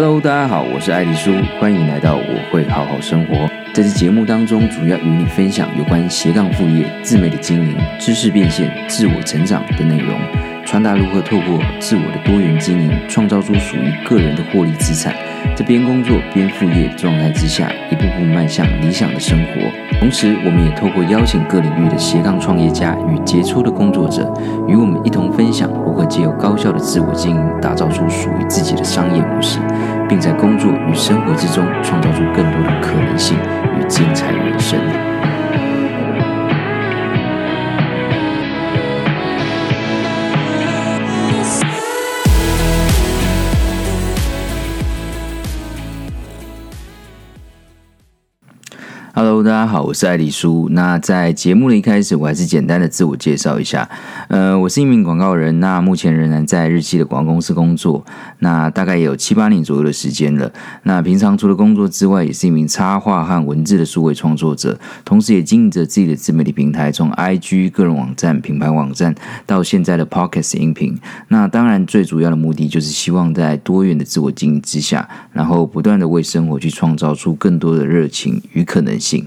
Hello，大家好，我是爱丽舒，欢迎来到我会好好生活。在这节目当中，主要与你分享有关斜杠副业、自媒体经营、知识变现、自我成长的内容，传达如何透过自我的多元经营，创造出属于个人的获利资产。在边工作边副业状态之下，一步步迈向理想的生活。同时，我们也透过邀请各领域的斜杠创业家与杰出的工作者，与我们一同分享如何借由高效的自我经营，打造出属于自己的商业模式，并在工作与生活之中创造出更多的可能性与精彩人生。大家好，我是艾丽苏。那在节目的一开始，我还是简单的自我介绍一下。呃，我是一名广告人，那目前仍然在日系的广告公司工作，那大概也有七八年左右的时间了。那平常除了工作之外，也是一名插画和文字的数位创作者，同时也经营着自己的自媒体平台，从 IG 个人网站、品牌网站到现在的 Podcast 音频。那当然，最主要的目的就是希望在多元的自我经营之下，然后不断的为生活去创造出更多的热情与可能性。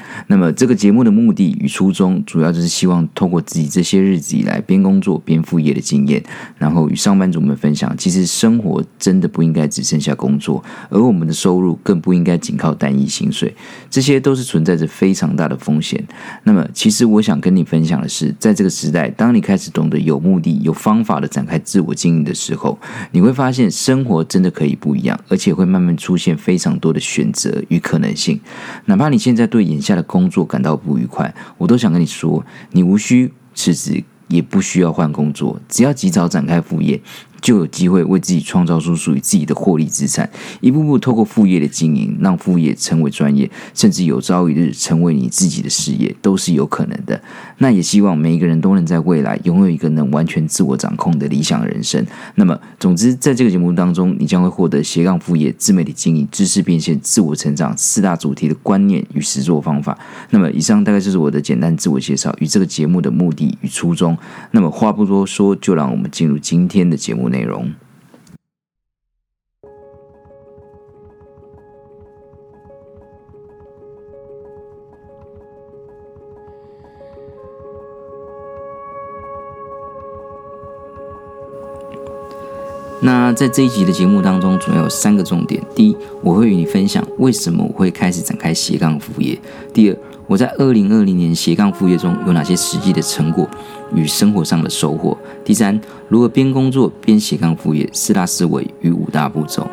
那么这个节目的目的与初衷，主要就是希望透过自己这些日子以来边工作边副业的经验，然后与上班族们分享，其实生活真的不应该只剩下工作，而我们的收入更不应该仅靠单一薪水，这些都是存在着非常大的风险。那么，其实我想跟你分享的是，在这个时代，当你开始懂得有目的、有方法的展开自我经营的时候，你会发现生活真的可以不一样，而且会慢慢出现非常多的选择与可能性。哪怕你现在对眼下的工作感到不愉快，我都想跟你说，你无需辞职，也不需要换工作，只要及早展开副业。就有机会为自己创造出属于自己的获利资产，一步步透过副业的经营，让副业成为专业，甚至有朝一日成为你自己的事业，都是有可能的。那也希望每一个人都能在未来拥有一个能完全自我掌控的理想人生。那么，总之，在这个节目当中，你将会获得斜杠副业、自媒体经营、知识变现、自我成长四大主题的观念与实作方法。那么，以上大概就是我的简单自我介绍与这个节目的目的与初衷。那么，话不多说，就让我们进入今天的节目内容。那在这一集的节目当中，主要有三个重点：第一，我会与你分享为什么我会开始展开斜杠副业；第二，我在二零二零年斜杠副业中有哪些实际的成果与生活上的收获；第三，如何边工作边斜杠副业四大思维与五大步骤。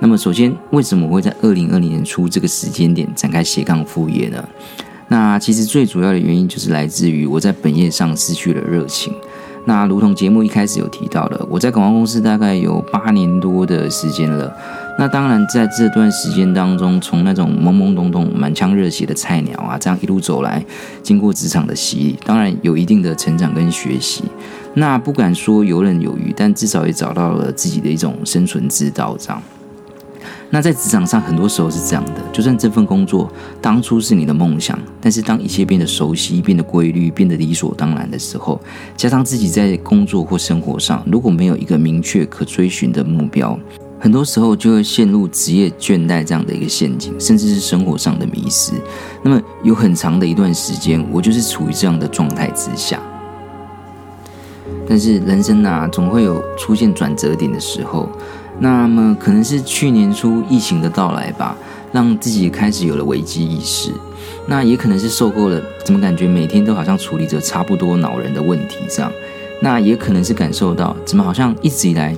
那么，首先，为什么我会在二零二零年初这个时间点展开斜杠副业呢？那其实最主要的原因就是来自于我在本业上失去了热情。那如同节目一开始有提到的，我在广告公司大概有八年多的时间了。那当然在这段时间当中，从那种懵懵懂懂、满腔热血的菜鸟啊，这样一路走来，经过职场的洗礼，当然有一定的成长跟学习。那不敢说游刃有余，但至少也找到了自己的一种生存之道，这样。那在职场上，很多时候是这样的，就算这份工作当初是你的梦想，但是当一切变得熟悉、变得规律、变得理所当然的时候，加上自己在工作或生活上如果没有一个明确可追寻的目标，很多时候就会陷入职业倦怠这样的一个陷阱，甚至是生活上的迷失。那么有很长的一段时间，我就是处于这样的状态之下。但是人生啊，总会有出现转折点的时候。那么可能是去年初疫情的到来吧，让自己开始有了危机意识。那也可能是受够了，怎么感觉每天都好像处理着差不多恼人的问题这样。那也可能是感受到，怎么好像一直以来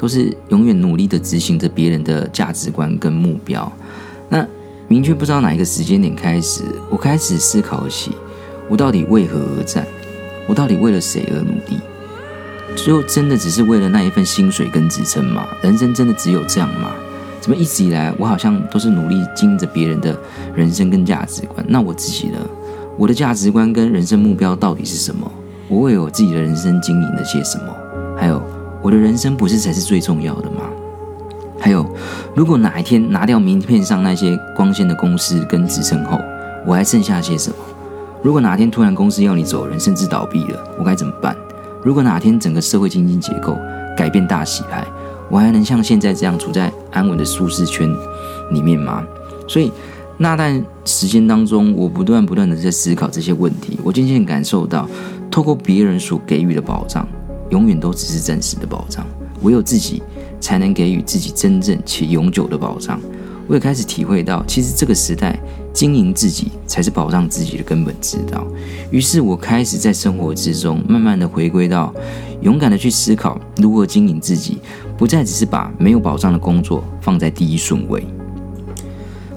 都是永远努力的执行着别人的价值观跟目标。那明确不知道哪一个时间点开始，我开始思考起，我到底为何而战？我到底为了谁而努力？就真的只是为了那一份薪水跟职称吗？人生真的只有这样吗？怎么一直以来我好像都是努力经营着别人的人生跟价值观？那我自己呢？我的价值观跟人生目标到底是什么？我为我自己的人生经营了些什么？我的人生不是才是最重要的吗？还有，如果哪一天拿掉名片上那些光鲜的公司跟职称后，我还剩下些什么？如果哪天突然公司要你走人，甚至倒闭了，我该怎么办？如果哪天整个社会经济结构改变大洗牌，我还能像现在这样处在安稳的舒适圈里面吗？所以那段时间当中，我不断不断的在思考这些问题。我渐渐感受到，透过别人所给予的保障，永远都只是暂时的保障，唯有自己才能给予自己真正且永久的保障。我也开始体会到，其实这个时代经营自己才是保障自己的根本之道。于是我开始在生活之中，慢慢的回归到勇敢的去思考如何经营自己，不再只是把没有保障的工作放在第一顺位。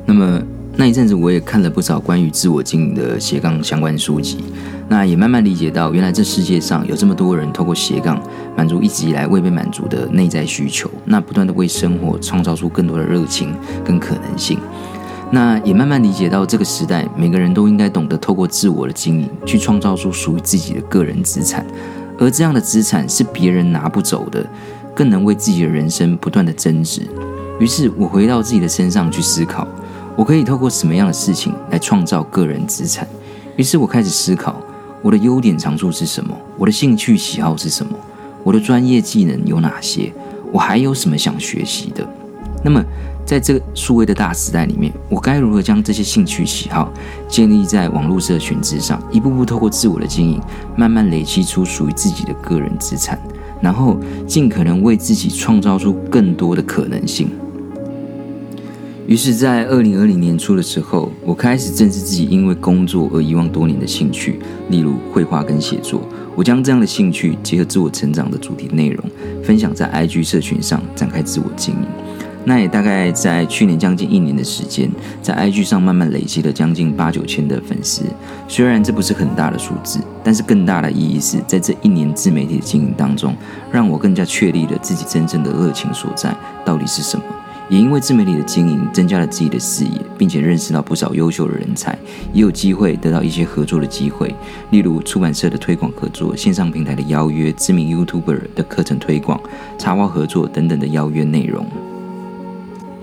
那么那一阵子，我也看了不少关于自我经营的斜杠相关书籍。那也慢慢理解到，原来这世界上有这么多人透过斜杠满足一直以来未被满足的内在需求，那不断的为生活创造出更多的热情跟可能性。那也慢慢理解到，这个时代每个人都应该懂得透过自我的经营，去创造出属于自己的个人资产，而这样的资产是别人拿不走的，更能为自己的人生不断的增值。于是我回到自己的身上去思考，我可以透过什么样的事情来创造个人资产？于是我开始思考。我的优点长处是什么？我的兴趣喜好是什么？我的专业技能有哪些？我还有什么想学习的？那么，在这个数位的大时代里面，我该如何将这些兴趣喜好建立在网络社群之上，一步步透过自我的经营，慢慢累积出属于自己的个人资产，然后尽可能为自己创造出更多的可能性。于是，在二零二零年初的时候，我开始正视自己因为工作而遗忘多年的兴趣，例如绘画跟写作。我将这样的兴趣结合自我成长的主题内容，分享在 IG 社群上，展开自我经营。那也大概在去年将近一年的时间，在 IG 上慢慢累积了将近八九千的粉丝。虽然这不是很大的数字，但是更大的意义是在这一年自媒体的经营当中，让我更加确立了自己真正的热情所在到底是什么。也因为自媒体的经营，增加了自己的视野，并且认识到不少优秀的人才，也有机会得到一些合作的机会，例如出版社的推广合作、线上平台的邀约、知名 YouTuber 的课程推广、插画合作等等的邀约内容。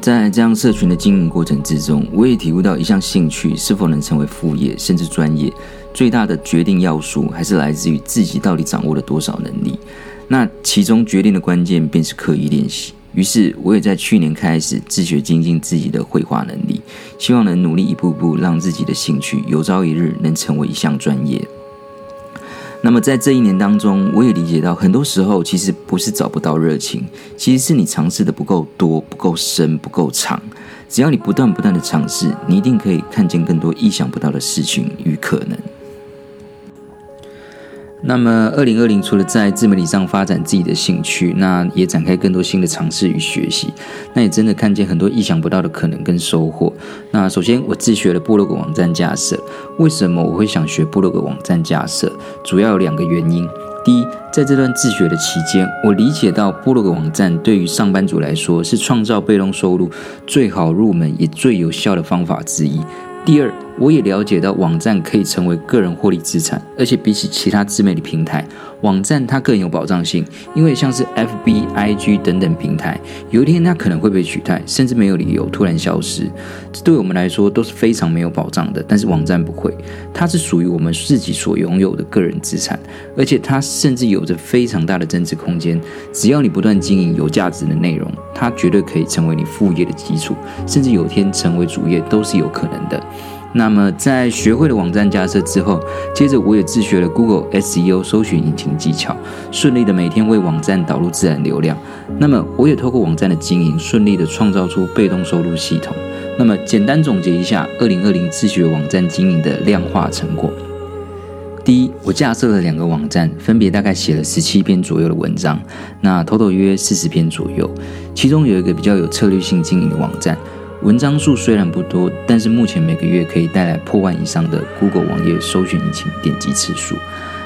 在这样社群的经营过程之中，我也体悟到一项兴趣是否能成为副业，甚至专业，最大的决定要素还是来自于自己到底掌握了多少能力。那其中决定的关键便是刻意练习。于是，我也在去年开始自学精进自己的绘画能力，希望能努力一步步让自己的兴趣有朝一日能成为一项专业。那么，在这一年当中，我也理解到，很多时候其实不是找不到热情，其实是你尝试的不够多、不够深、不够长。只要你不断不断的尝试，你一定可以看见更多意想不到的事情与可能。那么，二零二零除了在自媒体上发展自己的兴趣，那也展开更多新的尝试与学习。那也真的看见很多意想不到的可能跟收获。那首先，我自学了部落格网站架设。为什么我会想学部落格网站架设？主要有两个原因。第一，在这段自学的期间，我理解到部落格网站对于上班族来说是创造被动收入最好入门也最有效的方法之一。第二，我也了解到网站可以成为个人获利资产，而且比起其他自媒体平台，网站它更有保障性。因为像是 FB、IG 等等平台，有一天它可能会被取代，甚至没有理由突然消失，这对我们来说都是非常没有保障的。但是网站不会，它是属于我们自己所拥有的个人资产，而且它甚至有着非常大的增值空间。只要你不断经营有价值的内容，它绝对可以成为你副业的基础，甚至有一天成为主业都是有可能的。那么，在学会了网站架设之后，接着我也自学了 Google SEO 搜寻引擎技巧，顺利的每天为网站导入自然流量。那么，我也透过网站的经营，顺利的创造出被动收入系统。那么，简单总结一下，二零二零自学网站经营的量化成果：第一，我架设了两个网站，分别大概写了十七篇左右的文章，那偷偷约四十篇左右，其中有一个比较有策略性经营的网站。文章数虽然不多，但是目前每个月可以带来破万以上的 Google 网页搜寻引擎点击次数，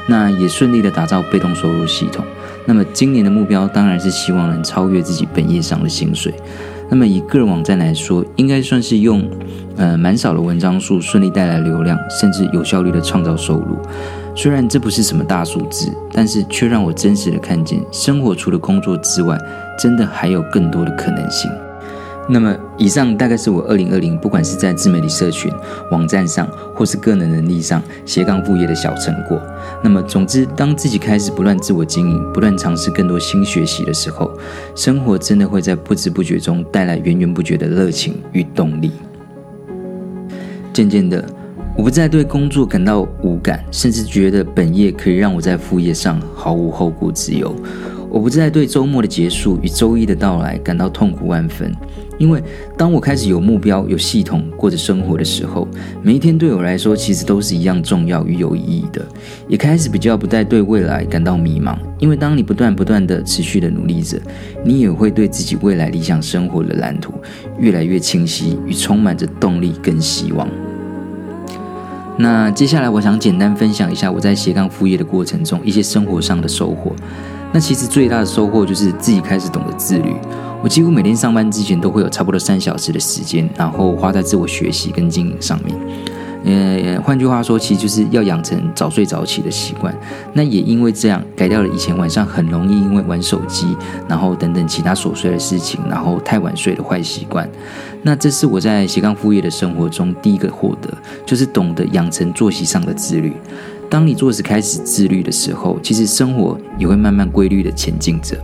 那也顺利的打造被动收入系统。那么今年的目标当然是希望能超越自己本业上的薪水。那么以个人网站来说，应该算是用呃蛮少的文章数顺利带来流量，甚至有效率的创造收入。虽然这不是什么大数字，但是却让我真实的看见，生活除了工作之外，真的还有更多的可能性。那么，以上大概是我二零二零，不管是在自媒体社群、网站上，或是个人能力上斜杠副业的小成果。那么，总之，当自己开始不断自我经营，不断尝试更多新学习的时候，生活真的会在不知不觉中带来源源不绝的热情与动力。渐渐的，我不再对工作感到无感，甚至觉得本业可以让我在副业上毫无后顾之忧。我不再对周末的结束与周一的到来感到痛苦万分，因为当我开始有目标、有系统过着生活的时候，每一天对我来说其实都是一样重要与有意义的。也开始比较不再对未来感到迷茫，因为当你不断不断的持续的努力着，你也会对自己未来理想生活的蓝图越来越清晰与充满着动力跟希望。那接下来我想简单分享一下我在斜杠副业的过程中一些生活上的收获。那其实最大的收获就是自己开始懂得自律。我几乎每天上班之前都会有差不多三小时的时间，然后花在自我学习跟经营上面。呃，换句话说，其实就是要养成早睡早起的习惯。那也因为这样，改掉了以前晚上很容易因为玩手机，然后等等其他琐碎的事情，然后太晚睡的坏习惯。那这是我在斜杠副业的生活中第一个获得，就是懂得养成作息上的自律。当你做事开始自律的时候，其实生活也会慢慢规律的前进着。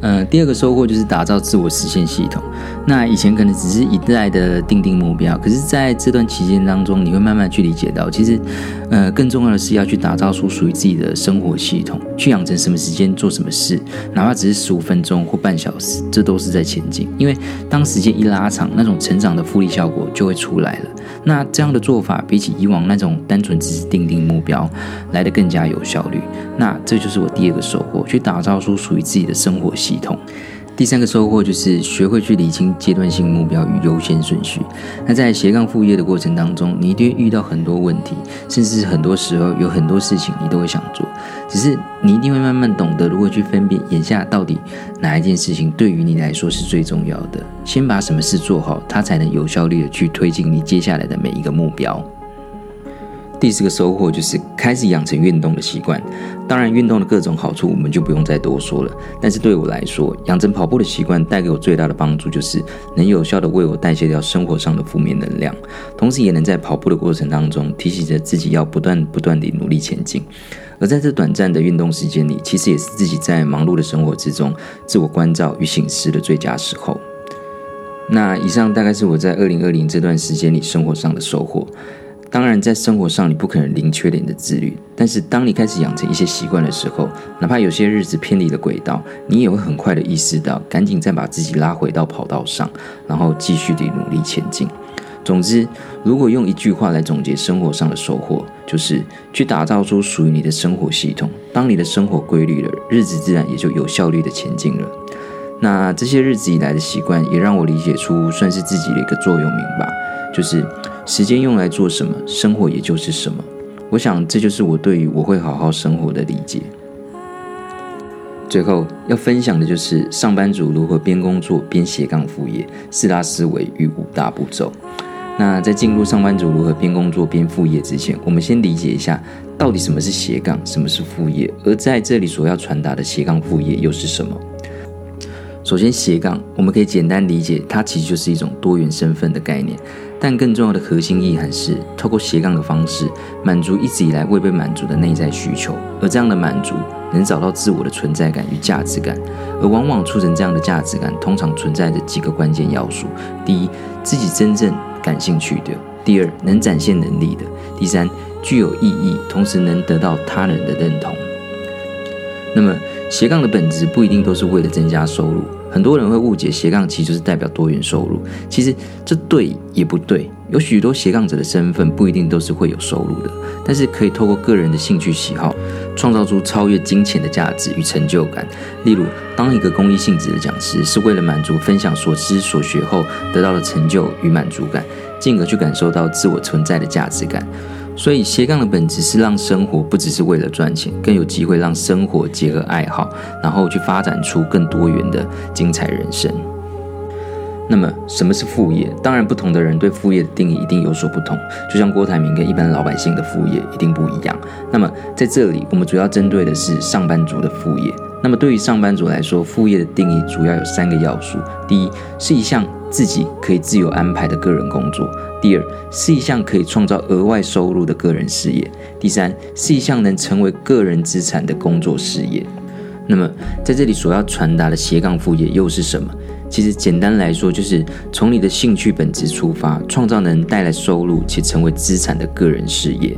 嗯、第二个收获就是打造自我实现系统。那以前可能只是一再的定定目标，可是在这段期间当中，你会慢慢去理解到，其实，呃，更重要的是要去打造出属于自己的生活系统，去养成什么时间做什么事，哪怕只是十五分钟或半小时，这都是在前进。因为当时间一拉长，那种成长的复利效果就会出来了。那这样的做法，比起以往那种单纯只是定定目标，来得更加有效率。那这就是我第二个收获，去打造出属于自己的生活系统。第三个收获就是学会去理清阶段性目标与优先顺序。那在斜杠副业的过程当中，你一定会遇到很多问题，甚至很多时候有很多事情你都会想做，只是你一定会慢慢懂得如何去分辨眼下到底哪一件事情对于你来说是最重要的。先把什么事做好，它才能有效率的去推进你接下来的每一个目标。第四个收获就是开始养成运动的习惯。当然，运动的各种好处我们就不用再多说了。但是对我来说，养成跑步的习惯带给我最大的帮助，就是能有效地为我代谢掉生活上的负面能量，同时也能在跑步的过程当中提醒着自己要不断不断地努力前进。而在这短暂的运动时间里，其实也是自己在忙碌的生活之中自我关照与醒思的最佳时候。那以上大概是我在二零二零这段时间里生活上的收获。当然，在生活上你不可能零缺点的自律，但是当你开始养成一些习惯的时候，哪怕有些日子偏离了轨道，你也会很快的意识到，赶紧再把自己拉回到跑道上，然后继续的努力前进。总之，如果用一句话来总结生活上的收获，就是去打造出属于你的生活系统。当你的生活规律了，日子自然也就有效率的前进了。那这些日子以来的习惯，也让我理解出算是自己的一个座右铭吧，就是。时间用来做什么，生活也就是什么。我想，这就是我对于我会好好生活的理解。最后要分享的就是上班族如何边工作边斜杠副业四大思维与五大步骤。那在进入上班族如何边工作边副业之前，我们先理解一下到底什么是斜杠，什么是副业，而在这里所要传达的斜杠副业又是什么？首先，斜杠我们可以简单理解，它其实就是一种多元身份的概念。但更重要的核心意涵是，透过斜杠的方式，满足一直以来未被满足的内在需求。而这样的满足，能找到自我的存在感与价值感。而往往促成这样的价值感，通常存在着几个关键要素：第一，自己真正感兴趣的；第二，能展现能力的；第三，具有意义，同时能得到他人的认同。那么，斜杠的本质不一定都是为了增加收入。很多人会误解斜杠其实就是代表多元收入，其实这对也不对。有许多斜杠者的身份不一定都是会有收入的，但是可以透过个人的兴趣喜好，创造出超越金钱的价值与成就感。例如，当一个公益性质的讲师，是为了满足分享所知所学后得到的成就与满足感，进而去感受到自我存在的价值感。所以斜杠的本质是让生活不只是为了赚钱，更有机会让生活结合爱好，然后去发展出更多元的精彩人生。那么什么是副业？当然，不同的人对副业的定义一定有所不同。就像郭台铭跟一般老百姓的副业一定不一样。那么在这里，我们主要针对的是上班族的副业。那么对于上班族来说，副业的定义主要有三个要素：第一，是一项自己可以自由安排的个人工作；第二，是一项可以创造额外收入的个人事业；第三，是一项能成为个人资产的工作事业。那么在这里所要传达的斜杠副业又是什么？其实简单来说，就是从你的兴趣本质出发，创造能带来收入且成为资产的个人事业。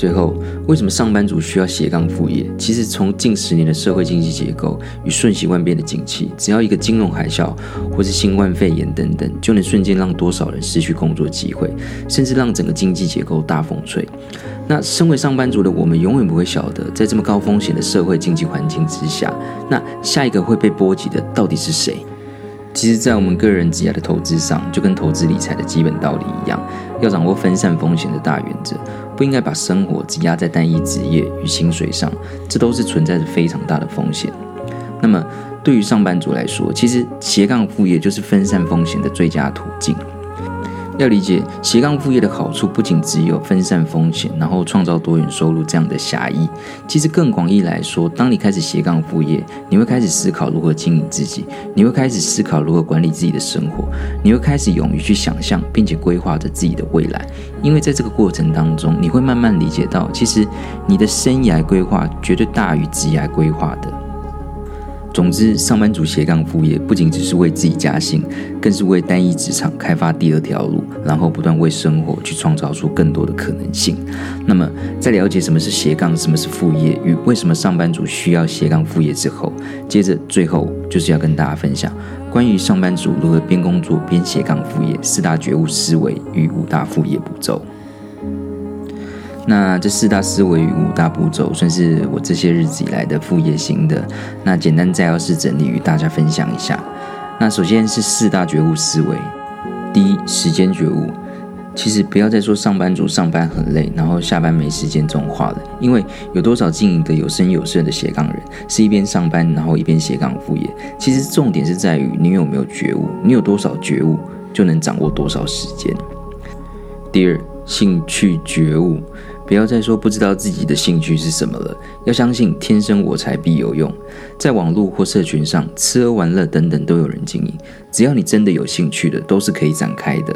最后，为什么上班族需要斜杠副业？其实，从近十年的社会经济结构与瞬息万变的景气，只要一个金融海啸，或是新冠肺炎等等，就能瞬间让多少人失去工作机会，甚至让整个经济结构大风吹。那身为上班族的我们，永远不会晓得，在这么高风险的社会经济环境之下，那下一个会被波及的到底是谁？其实，在我们个人积压的投资上，就跟投资理财的基本道理一样，要掌握分散风险的大原则，不应该把生活积压在单一职业与薪水上，这都是存在着非常大的风险。那么，对于上班族来说，其实斜杠副业就是分散风险的最佳途径。要理解斜杠副业的好处，不仅只有分散风险，然后创造多元收入这样的狭义。其实更广义来说，当你开始斜杠副业，你会开始思考如何经营自己，你会开始思考如何管理自己的生活，你会开始勇于去想象，并且规划着自己的未来。因为在这个过程当中，你会慢慢理解到，其实你的生涯规划绝对大于职业规划的。总之，上班族斜杠副业不仅只是为自己加薪，更是为单一职场开发第二条路，然后不断为生活去创造出更多的可能性。那么，在了解什么是斜杠、什么是副业与为什么上班族需要斜杠副业之后，接着最后就是要跟大家分享关于上班族如何边工作边斜杠副业四大觉悟思维与五大副业步骤。那这四大思维与五大步骤，算是我这些日子以来的副业心得。那简单摘要式整理与大家分享一下。那首先是四大觉悟思维。第一，时间觉悟。其实不要再说上班族上班很累，然后下班没时间这种话了。因为有多少经营的有声有色的斜杠人，是一边上班然后一边斜杠副业。其实重点是在于你有没有觉悟，你有多少觉悟，就能掌握多少时间。第二，兴趣觉悟。不要再说不知道自己的兴趣是什么了，要相信天生我材必有用。在网络或社群上，吃喝玩乐等等都有人经营，只要你真的有兴趣的，都是可以展开的。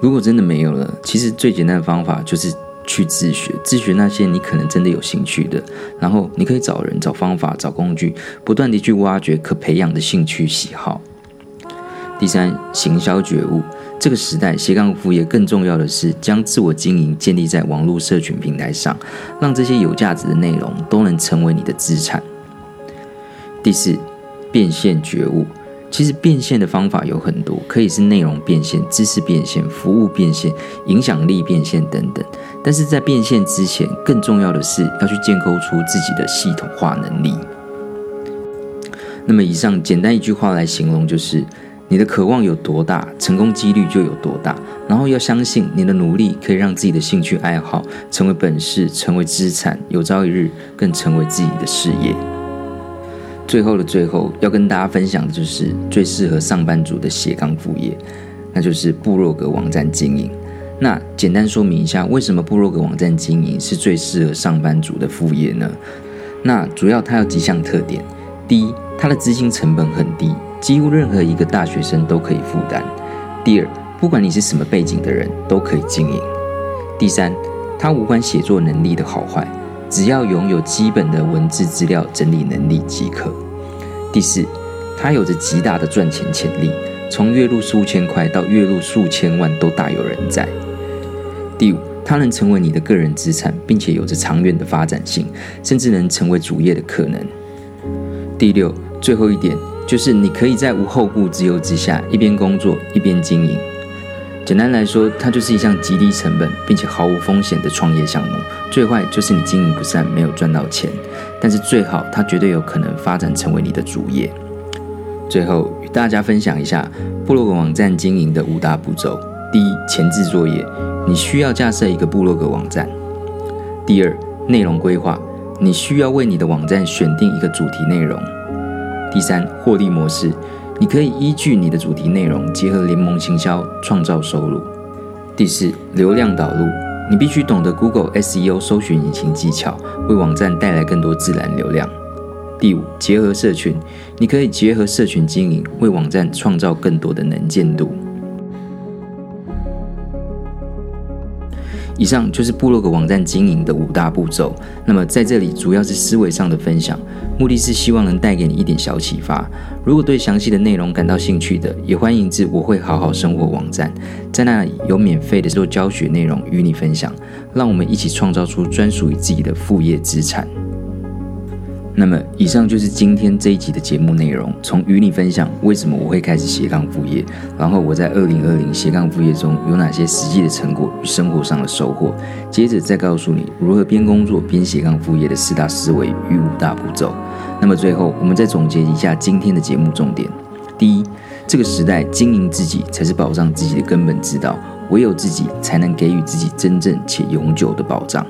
如果真的没有了，其实最简单的方法就是去自学，自学那些你可能真的有兴趣的，然后你可以找人、找方法、找工具，不断地去挖掘可培养的兴趣喜好。第三，行销觉悟。这个时代，斜杠副业更重要的是将自我经营建立在网络社群平台上，让这些有价值的内容都能成为你的资产。第四，变现觉悟。其实变现的方法有很多，可以是内容变现、知识变现、服务变现、影响力变现等等。但是在变现之前，更重要的是要去建构出自己的系统化能力。那么，以上简单一句话来形容就是。你的渴望有多大，成功几率就有多大。然后要相信你的努力可以让自己的兴趣爱好成为本事，成为资产，有朝一日更成为自己的事业。最后的最后，要跟大家分享的就是最适合上班族的斜杠副业，那就是部落格网站经营。那简单说明一下，为什么部落格网站经营是最适合上班族的副业呢？那主要它有几项特点。第一，它的资金成本很低。几乎任何一个大学生都可以负担。第二，不管你是什么背景的人都可以经营。第三，它无关写作能力的好坏，只要拥有基本的文字资料整理能力即可。第四，它有着极大的赚钱潜力，从月入数千块到月入数千万都大有人在。第五，它能成为你的个人资产，并且有着长远的发展性，甚至能成为主业的可能。第六，最后一点。就是你可以在无后顾之忧之下，一边工作一边经营。简单来说，它就是一项极低成本并且毫无风险的创业项目。最坏就是你经营不善，没有赚到钱；但是最好，它绝对有可能发展成为你的主业。最后与大家分享一下部落格网站经营的五大步骤：第一，前置作业，你需要架设一个部落格网站；第二，内容规划，你需要为你的网站选定一个主题内容。第三，获利模式，你可以依据你的主题内容，结合联盟行销，创造收入。第四，流量导入，你必须懂得 Google SEO 搜寻引擎技巧，为网站带来更多自然流量。第五，结合社群，你可以结合社群经营，为网站创造更多的能见度。以上就是部落格网站经营的五大步骤。那么在这里主要是思维上的分享，目的是希望能带给你一点小启发。如果对详细的内容感到兴趣的，也欢迎至我会好好生活网站，在那里有免费的做教学内容与你分享。让我们一起创造出专属于自己的副业资产。那么，以上就是今天这一集的节目内容。从与你分享为什么我会开始斜杠副业，然后我在二零二零斜杠副业中有哪些实际的成果与生活上的收获，接着再告诉你如何边工作边斜杠副业的四大思维与五大步骤。那么最后，我们再总结一下今天的节目重点：第一，这个时代经营自己才是保障自己的根本之道，唯有自己才能给予自己真正且永久的保障。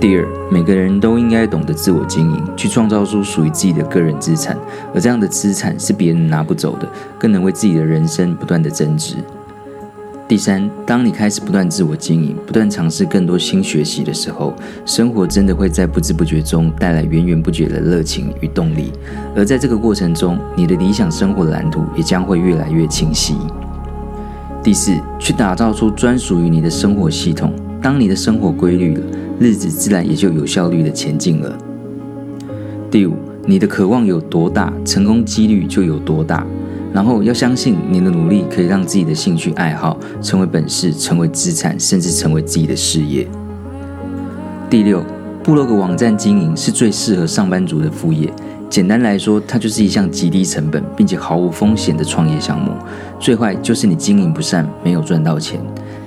第二，每个人都应该懂得自我经营，去创造出属于自己的个人资产，而这样的资产是别人拿不走的，更能为自己的人生不断的增值。第三，当你开始不断自我经营，不断尝试更多新学习的时候，生活真的会在不知不觉中带来源源不绝的热情与动力，而在这个过程中，你的理想生活蓝图也将会越来越清晰。第四，去打造出专属于你的生活系统，当你的生活规律了。日子自然也就有效率的前进了。第五，你的渴望有多大，成功几率就有多大。然后要相信你的努力可以让自己的兴趣爱好成为本事，成为资产，甚至成为自己的事业。第六，部落格网站经营是最适合上班族的副业。简单来说，它就是一项极低成本并且毫无风险的创业项目。最坏就是你经营不善，没有赚到钱。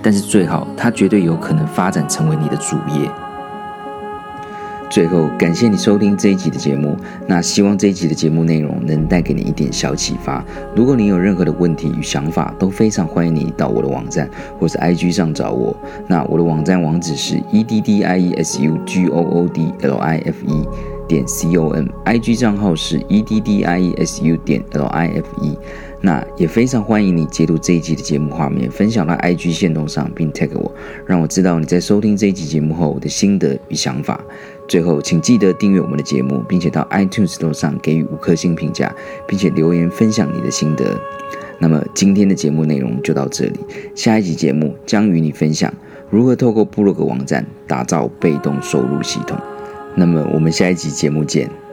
但是最好，它绝对有可能发展成为你的主业。最后，感谢你收听这一集的节目。那希望这一集的节目内容能带给你一点小启发。如果你有任何的问题与想法，都非常欢迎你到我的网站或是 IG 上找我。那我的网站网址是 e d d i e s u g o o d l i f e 点 c o m，IG 账号是 e d d i e s u 点 l i f e。那也非常欢迎你截图这一集的节目画面，分享到 IG 线动上，并 tag 我，让我知道你在收听这一集节目后的心得与想法。最后，请记得订阅我们的节目，并且到 iTunes Store 上给予五颗星评价，并且留言分享你的心得。那么今天的节目内容就到这里，下一集节目将与你分享如何透过部落格网站打造被动收入系统。那么我们下一集节目见。